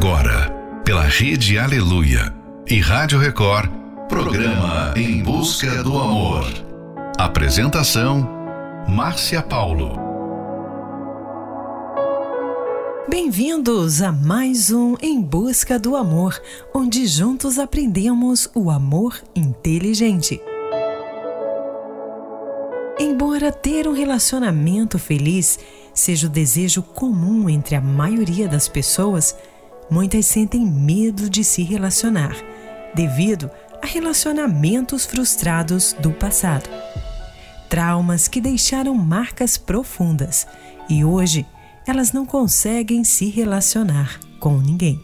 Agora, pela Rede Aleluia e Rádio Record, programa Em Busca do Amor. Apresentação: Márcia Paulo. Bem-vindos a mais um Em Busca do Amor, onde juntos aprendemos o amor inteligente. Embora ter um relacionamento feliz seja o desejo comum entre a maioria das pessoas, muitas sentem medo de se relacionar, devido a relacionamentos frustrados do passado. Traumas que deixaram marcas profundas e hoje elas não conseguem se relacionar com ninguém.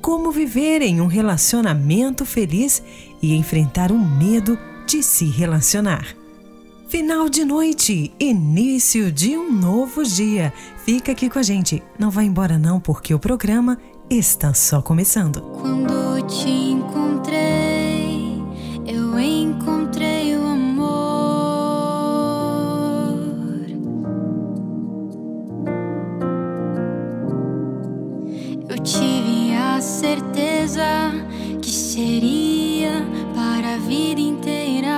Como viver em um relacionamento feliz e enfrentar o medo de se relacionar? Final de noite, início de um novo dia. Fica aqui com a gente. Não vai embora não, porque o programa está só começando. Quando te encontrei, eu encontrei o amor. Eu tive a certeza que seria para a vida inteira.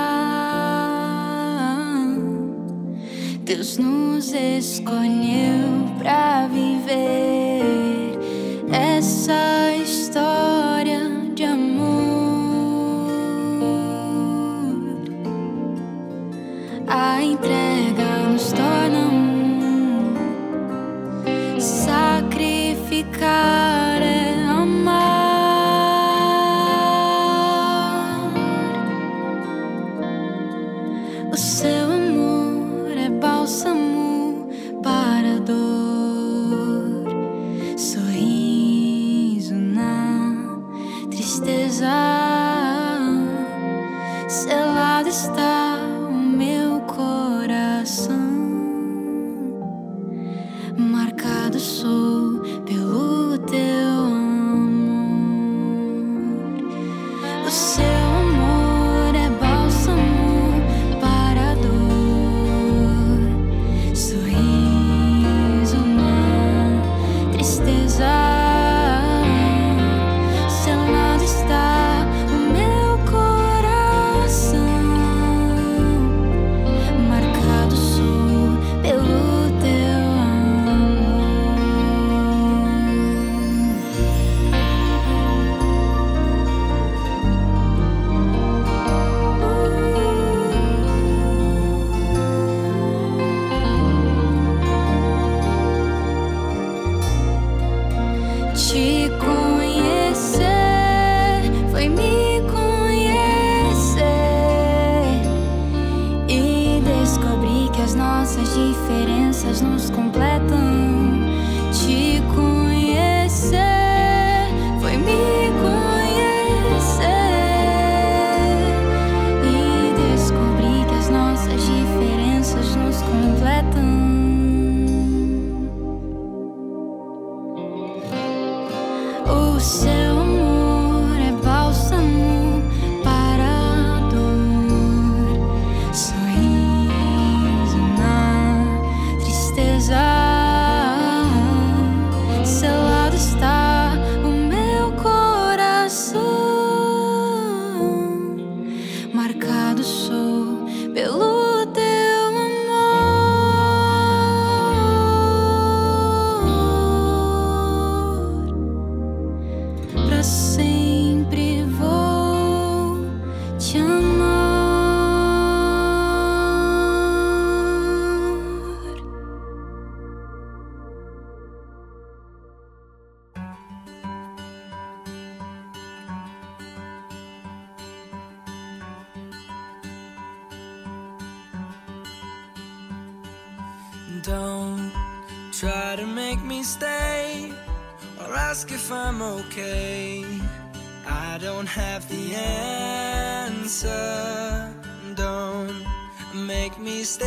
Deus nos escolheu para viver yes, I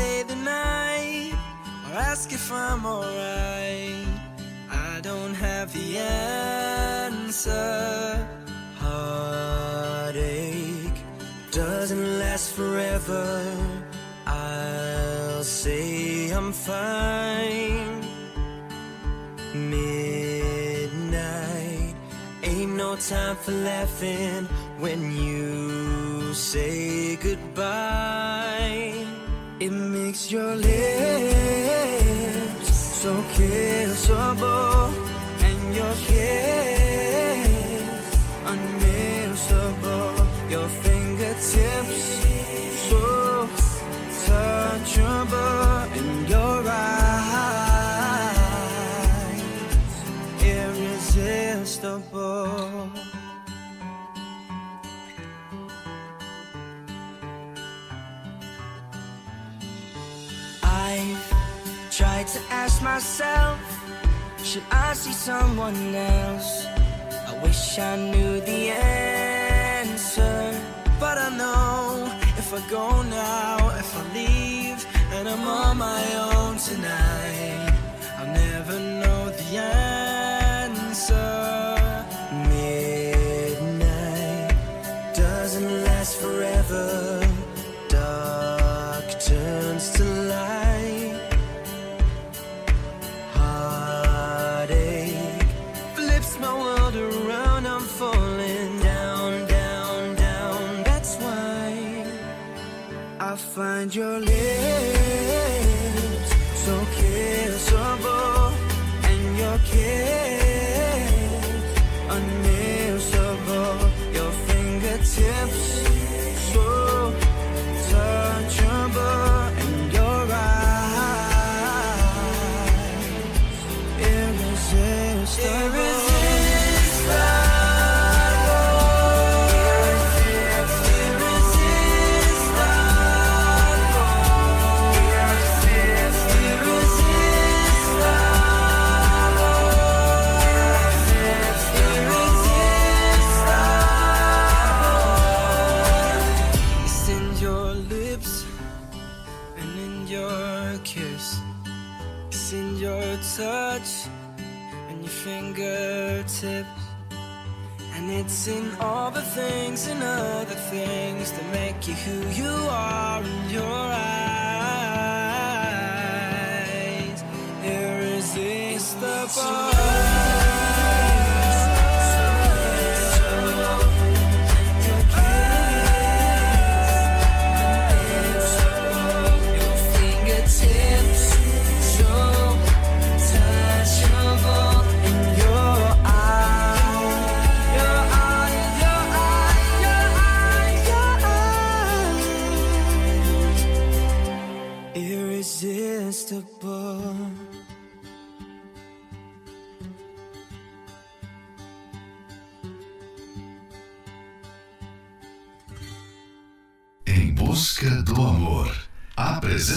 stay the night or ask if I'm alright. I don't have the answer. Heartache doesn't last forever. I'll say I'm fine. Midnight ain't no time for laughing when you say goodbye. It makes your lips so kissable and your kiss unmissable. Your fingertips so touchable and your eyes irresistible. myself. Should I see someone else? I wish I knew the answer. But I know If I go now, if I leave And I'm on my own tonight. I'll never know the answer find your lips so kissable and your kiss. who you.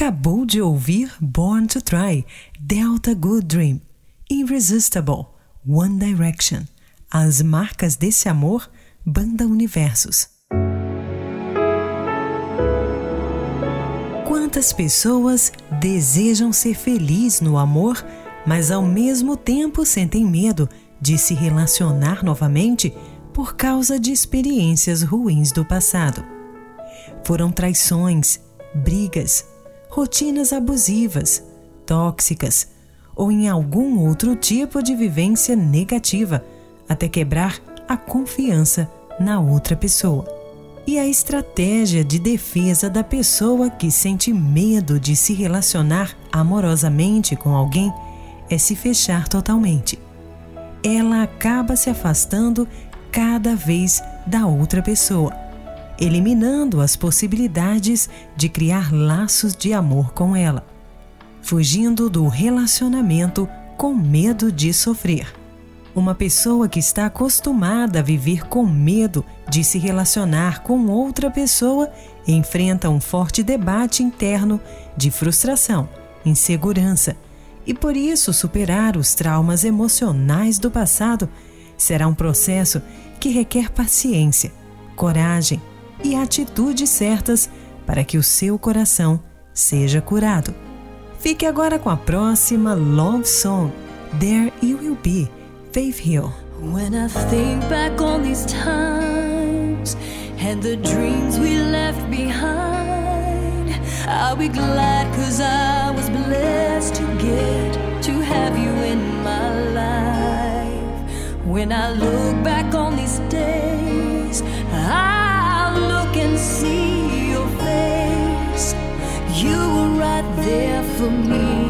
Acabou de ouvir Born to Try, Delta Good Dream, Irresistible, One Direction, As Marcas desse Amor, Banda Universos. Quantas pessoas desejam ser felizes no amor, mas ao mesmo tempo sentem medo de se relacionar novamente por causa de experiências ruins do passado? Foram traições, brigas, rotinas abusivas, tóxicas ou em algum outro tipo de vivência negativa até quebrar a confiança na outra pessoa. E a estratégia de defesa da pessoa que sente medo de se relacionar amorosamente com alguém é se fechar totalmente. Ela acaba se afastando cada vez da outra pessoa eliminando as possibilidades de criar laços de amor com ela, fugindo do relacionamento com medo de sofrer. Uma pessoa que está acostumada a viver com medo de se relacionar com outra pessoa enfrenta um forte debate interno de frustração, insegurança, e por isso superar os traumas emocionais do passado será um processo que requer paciência, coragem e atitudes certas para que o seu coração seja curado. Fique agora com a próxima Love Song, There You Will Be, Faith Hill. When I think back on these times and the dreams we left behind, I'll be glad cause I was blessed to get to have you in my life. When I look back on these days, there for me.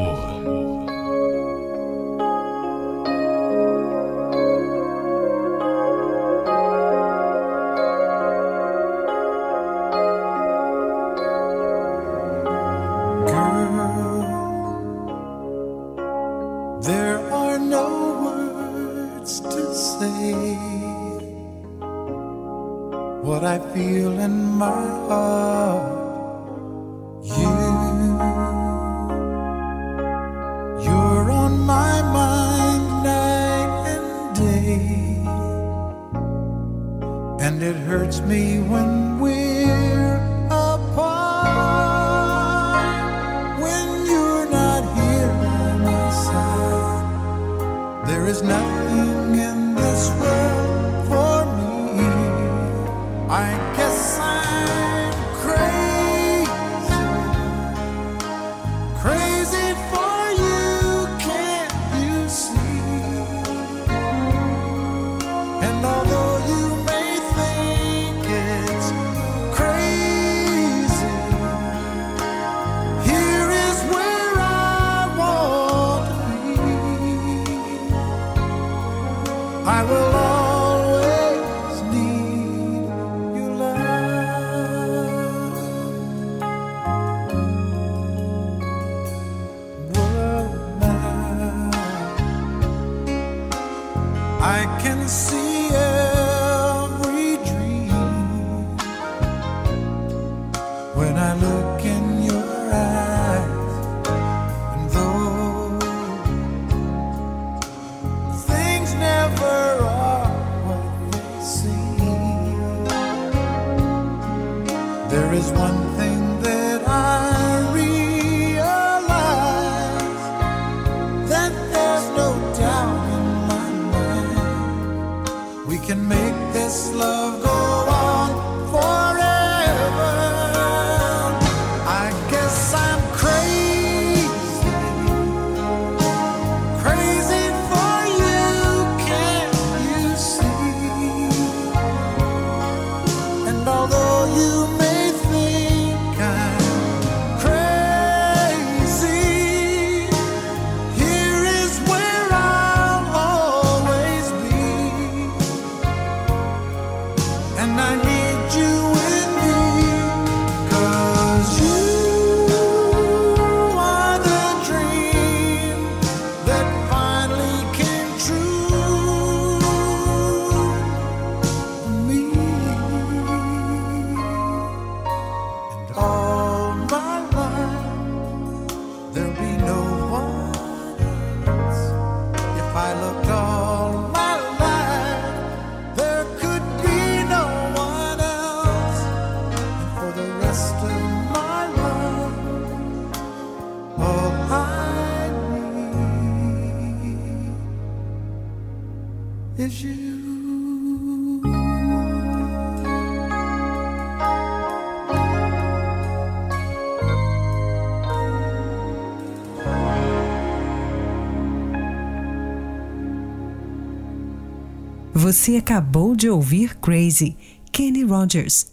Você acabou de ouvir Crazy, Kenny Rogers.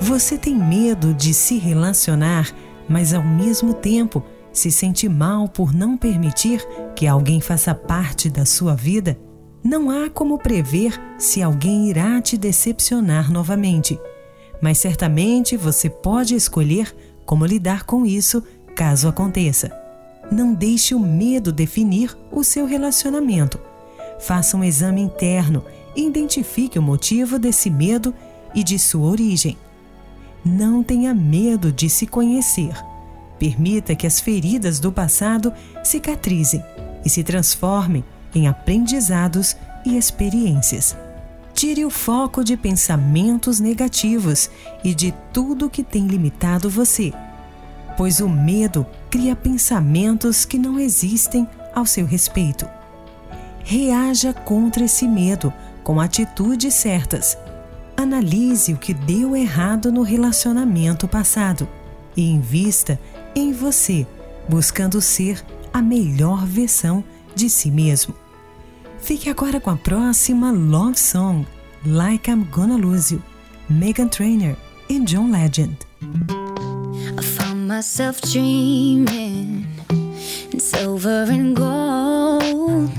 Você tem medo de se relacionar, mas ao mesmo tempo se sente mal por não permitir que alguém faça parte da sua vida? Não há como prever se alguém irá te decepcionar novamente, mas certamente você pode escolher como lidar com isso caso aconteça. Não deixe o medo definir o seu relacionamento. Faça um exame interno e identifique o motivo desse medo e de sua origem. Não tenha medo de se conhecer. Permita que as feridas do passado cicatrizem e se transformem em aprendizados e experiências. Tire o foco de pensamentos negativos e de tudo que tem limitado você, pois o medo cria pensamentos que não existem ao seu respeito. Reaja contra esse medo com atitudes certas. Analise o que deu errado no relacionamento passado e invista em você, buscando ser a melhor versão de si mesmo. Fique agora com a próxima Love Song, Like I'm Gonna Lose You, Megan Trainor e John Legend. myself dreaming in silver and gold,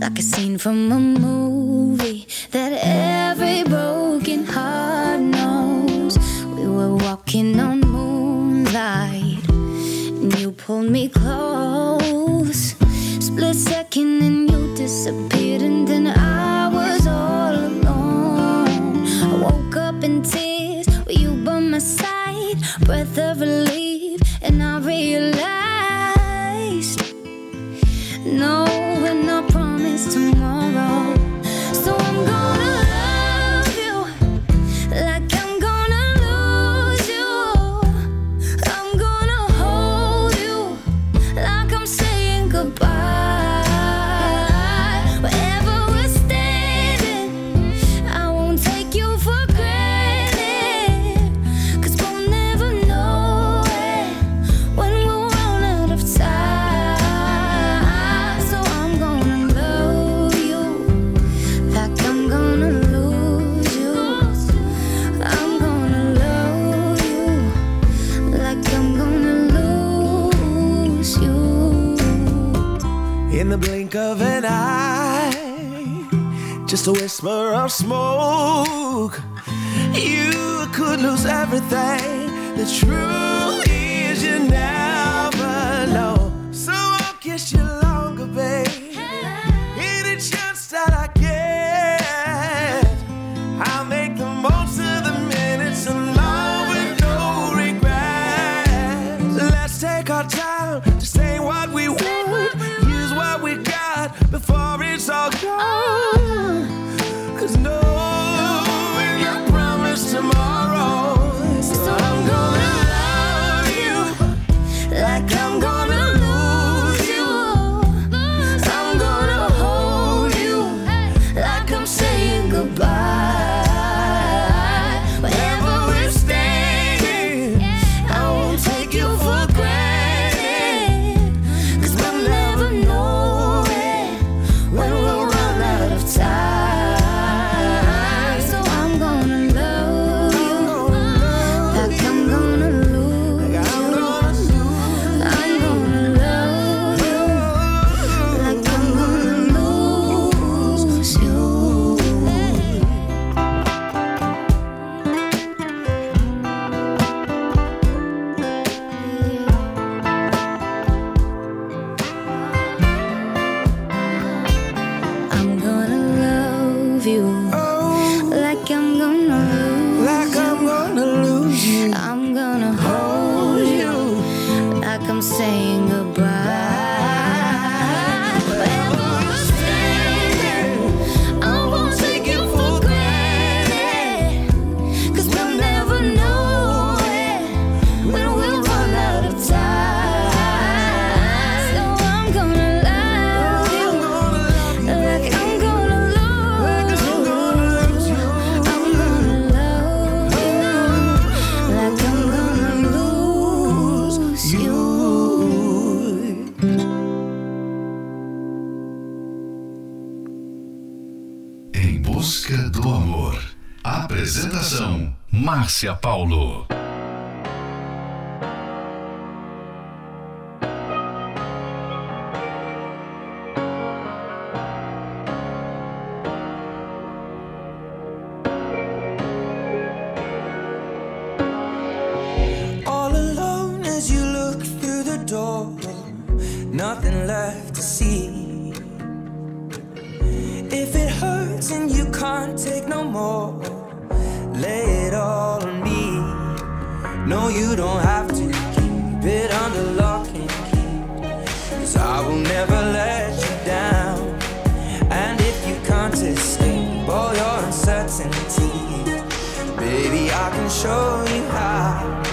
like a scene from a movie that every broken heart knows. We were walking on moonlight, and you pulled me close. Split second, and you disappeared, and then I was all alone. I woke up in tears, were you by my side? breath of relief. is tomorrow. just a whisper of smoke. You could lose everything. The truth is, you never. No, you don't have to keep it under lock and key. Cause I will never let you down. And if you can't escape all your uncertainty, baby, I can show you how.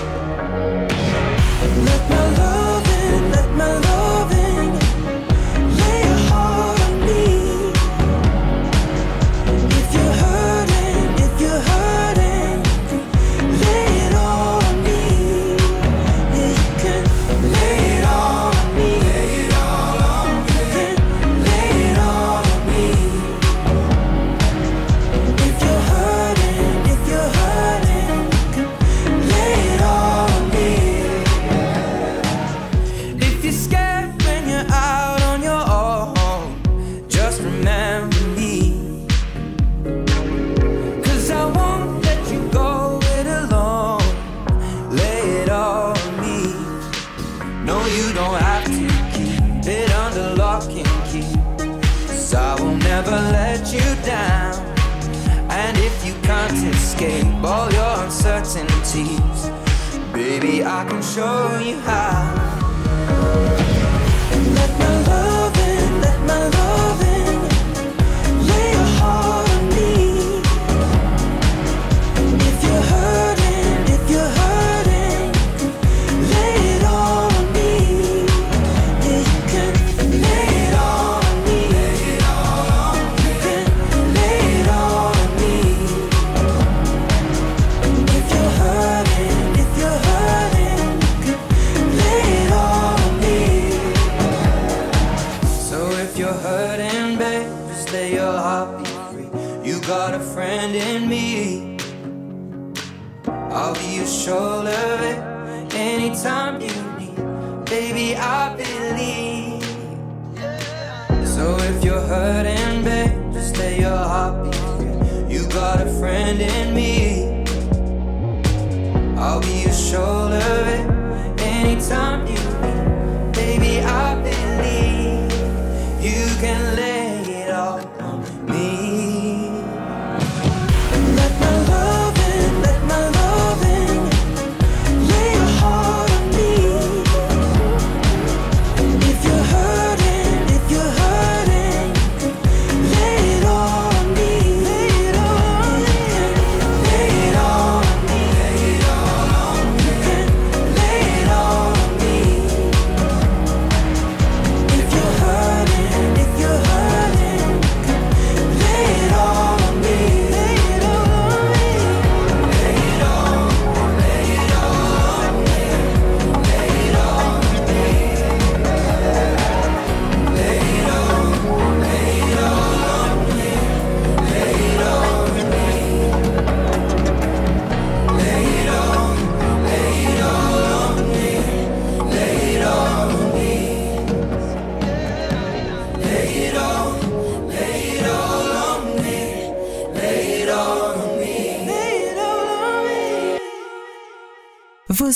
I can show you how.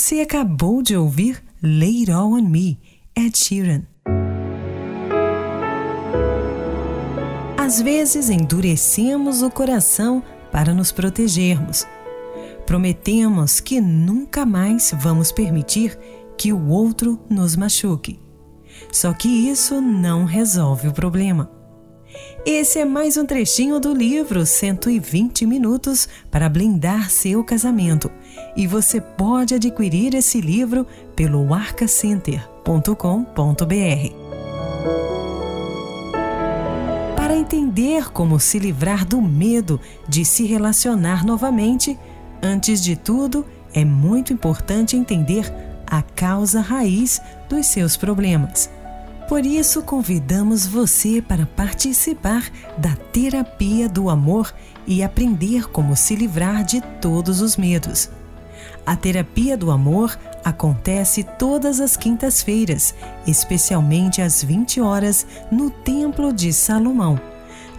Você acabou de ouvir Lay It All On Me, Ed Sheeran. Às vezes endurecemos o coração para nos protegermos. Prometemos que nunca mais vamos permitir que o outro nos machuque. Só que isso não resolve o problema. Esse é mais um trechinho do livro 120 Minutos para Blindar Seu Casamento. E você pode adquirir esse livro pelo arcacenter.com.br. Para entender como se livrar do medo de se relacionar novamente, antes de tudo, é muito importante entender a causa raiz dos seus problemas. Por isso, convidamos você para participar da terapia do amor e aprender como se livrar de todos os medos. A terapia do amor acontece todas as quintas-feiras, especialmente às 20 horas, no Templo de Salomão,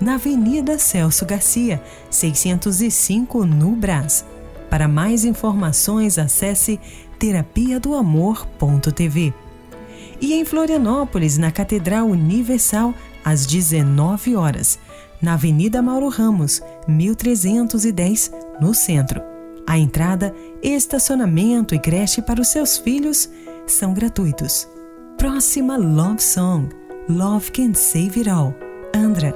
na Avenida Celso Garcia, 605, no Brás. Para mais informações, acesse terapiadoamor.tv. E em Florianópolis, na Catedral Universal, às 19 horas, na Avenida Mauro Ramos, 1310, no centro. A entrada, estacionamento e creche para os seus filhos são gratuitos. Próxima Love Song: Love Can Save It All. Andra.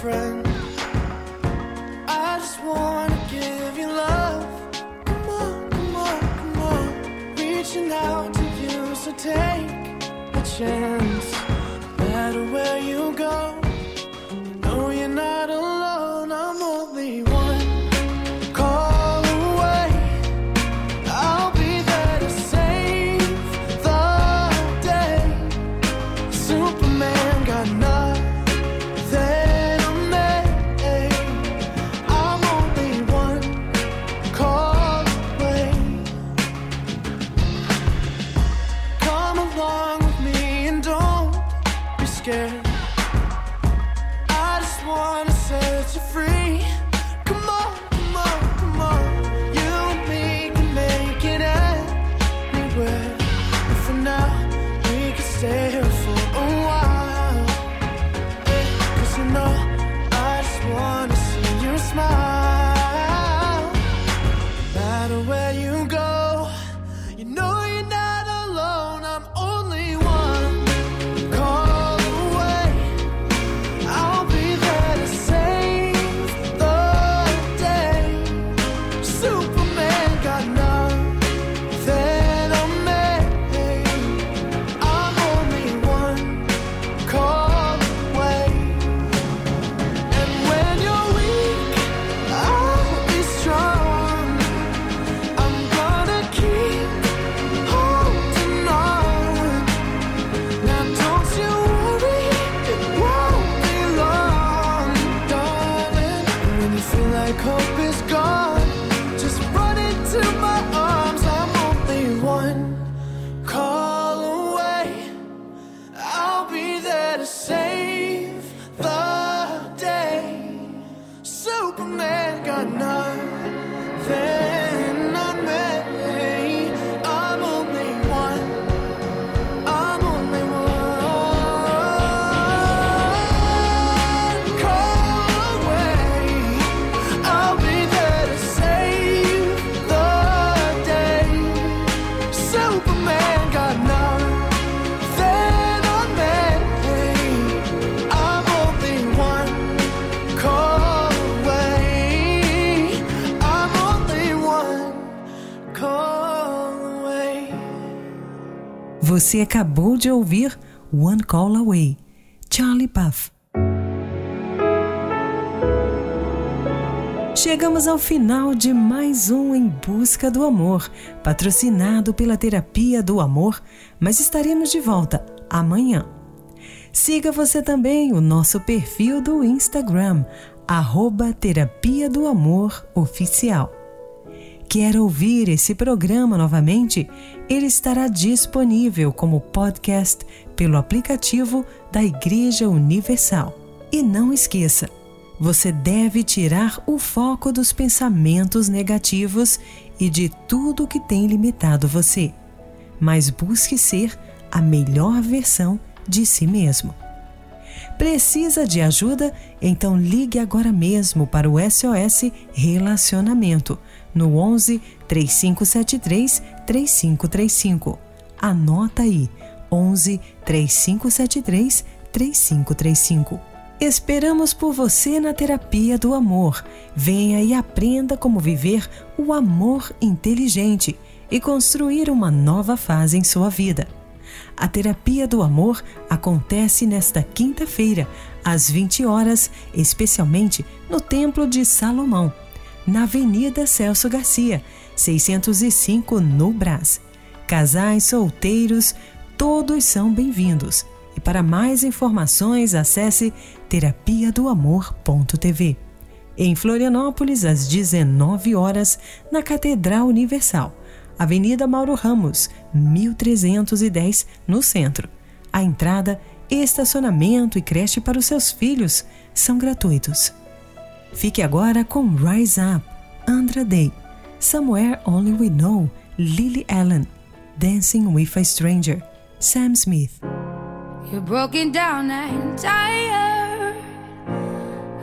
friend. I just wanna give you love. Come on, come on, come on. Reaching out to you, so take a chance. No matter where you go. Você acabou de ouvir One Call Away, Charlie Puth. Chegamos ao final de mais um Em Busca do Amor, patrocinado pela Terapia do Amor, mas estaremos de volta amanhã. Siga você também o nosso perfil do Instagram, arroba Terapia do Amor Oficial. Quer ouvir esse programa novamente? Ele estará disponível como podcast pelo aplicativo da Igreja Universal. E não esqueça, você deve tirar o foco dos pensamentos negativos e de tudo que tem limitado você, mas busque ser a melhor versão de si mesmo. Precisa de ajuda? Então ligue agora mesmo para o SOS Relacionamento no 11 3573 3535. Anota aí: 11 3573 3535. Esperamos por você na terapia do amor. Venha e aprenda como viver o amor inteligente e construir uma nova fase em sua vida. A terapia do amor acontece nesta quinta-feira, às 20 horas, especialmente no Templo de Salomão, na Avenida Celso Garcia, 605 no Brás. Casais solteiros, todos são bem-vindos. E para mais informações, acesse terapia do amor.tv. Em Florianópolis, às 19 horas, na Catedral Universal, Avenida Mauro Ramos, 1310, no centro. A entrada, estacionamento e creche para os seus filhos são gratuitos. Fique agora com Rise Up, Andra Day, Somewhere Only We Know, Lily Allen, Dancing with a Stranger, Sam Smith. You're broken down and tired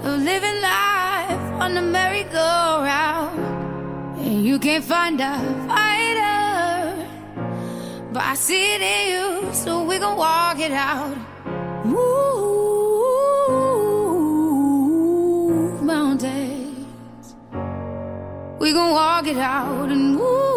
of living life on the merry-go-round, and you can't find a fighter. But I see it in you, so we gon' walk it out. Move We gon' walk it out and move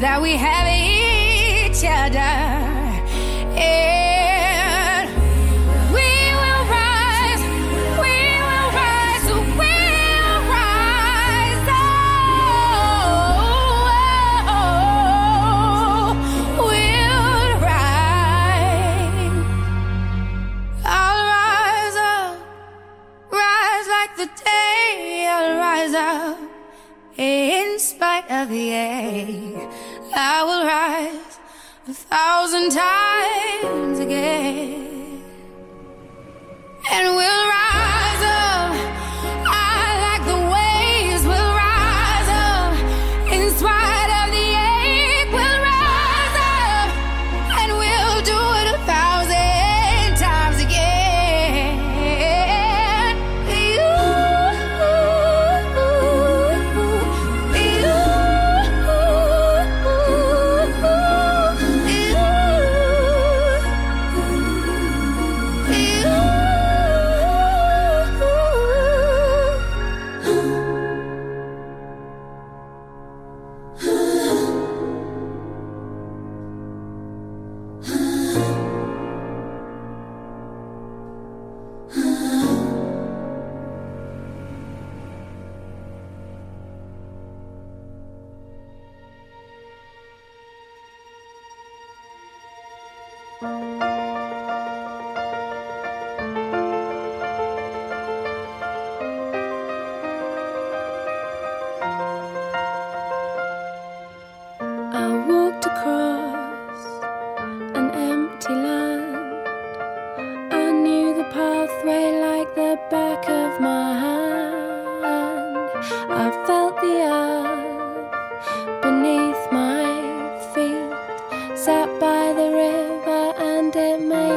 That we have spite of the ache, I will rise a thousand times again, and will rise. sat by the river and it made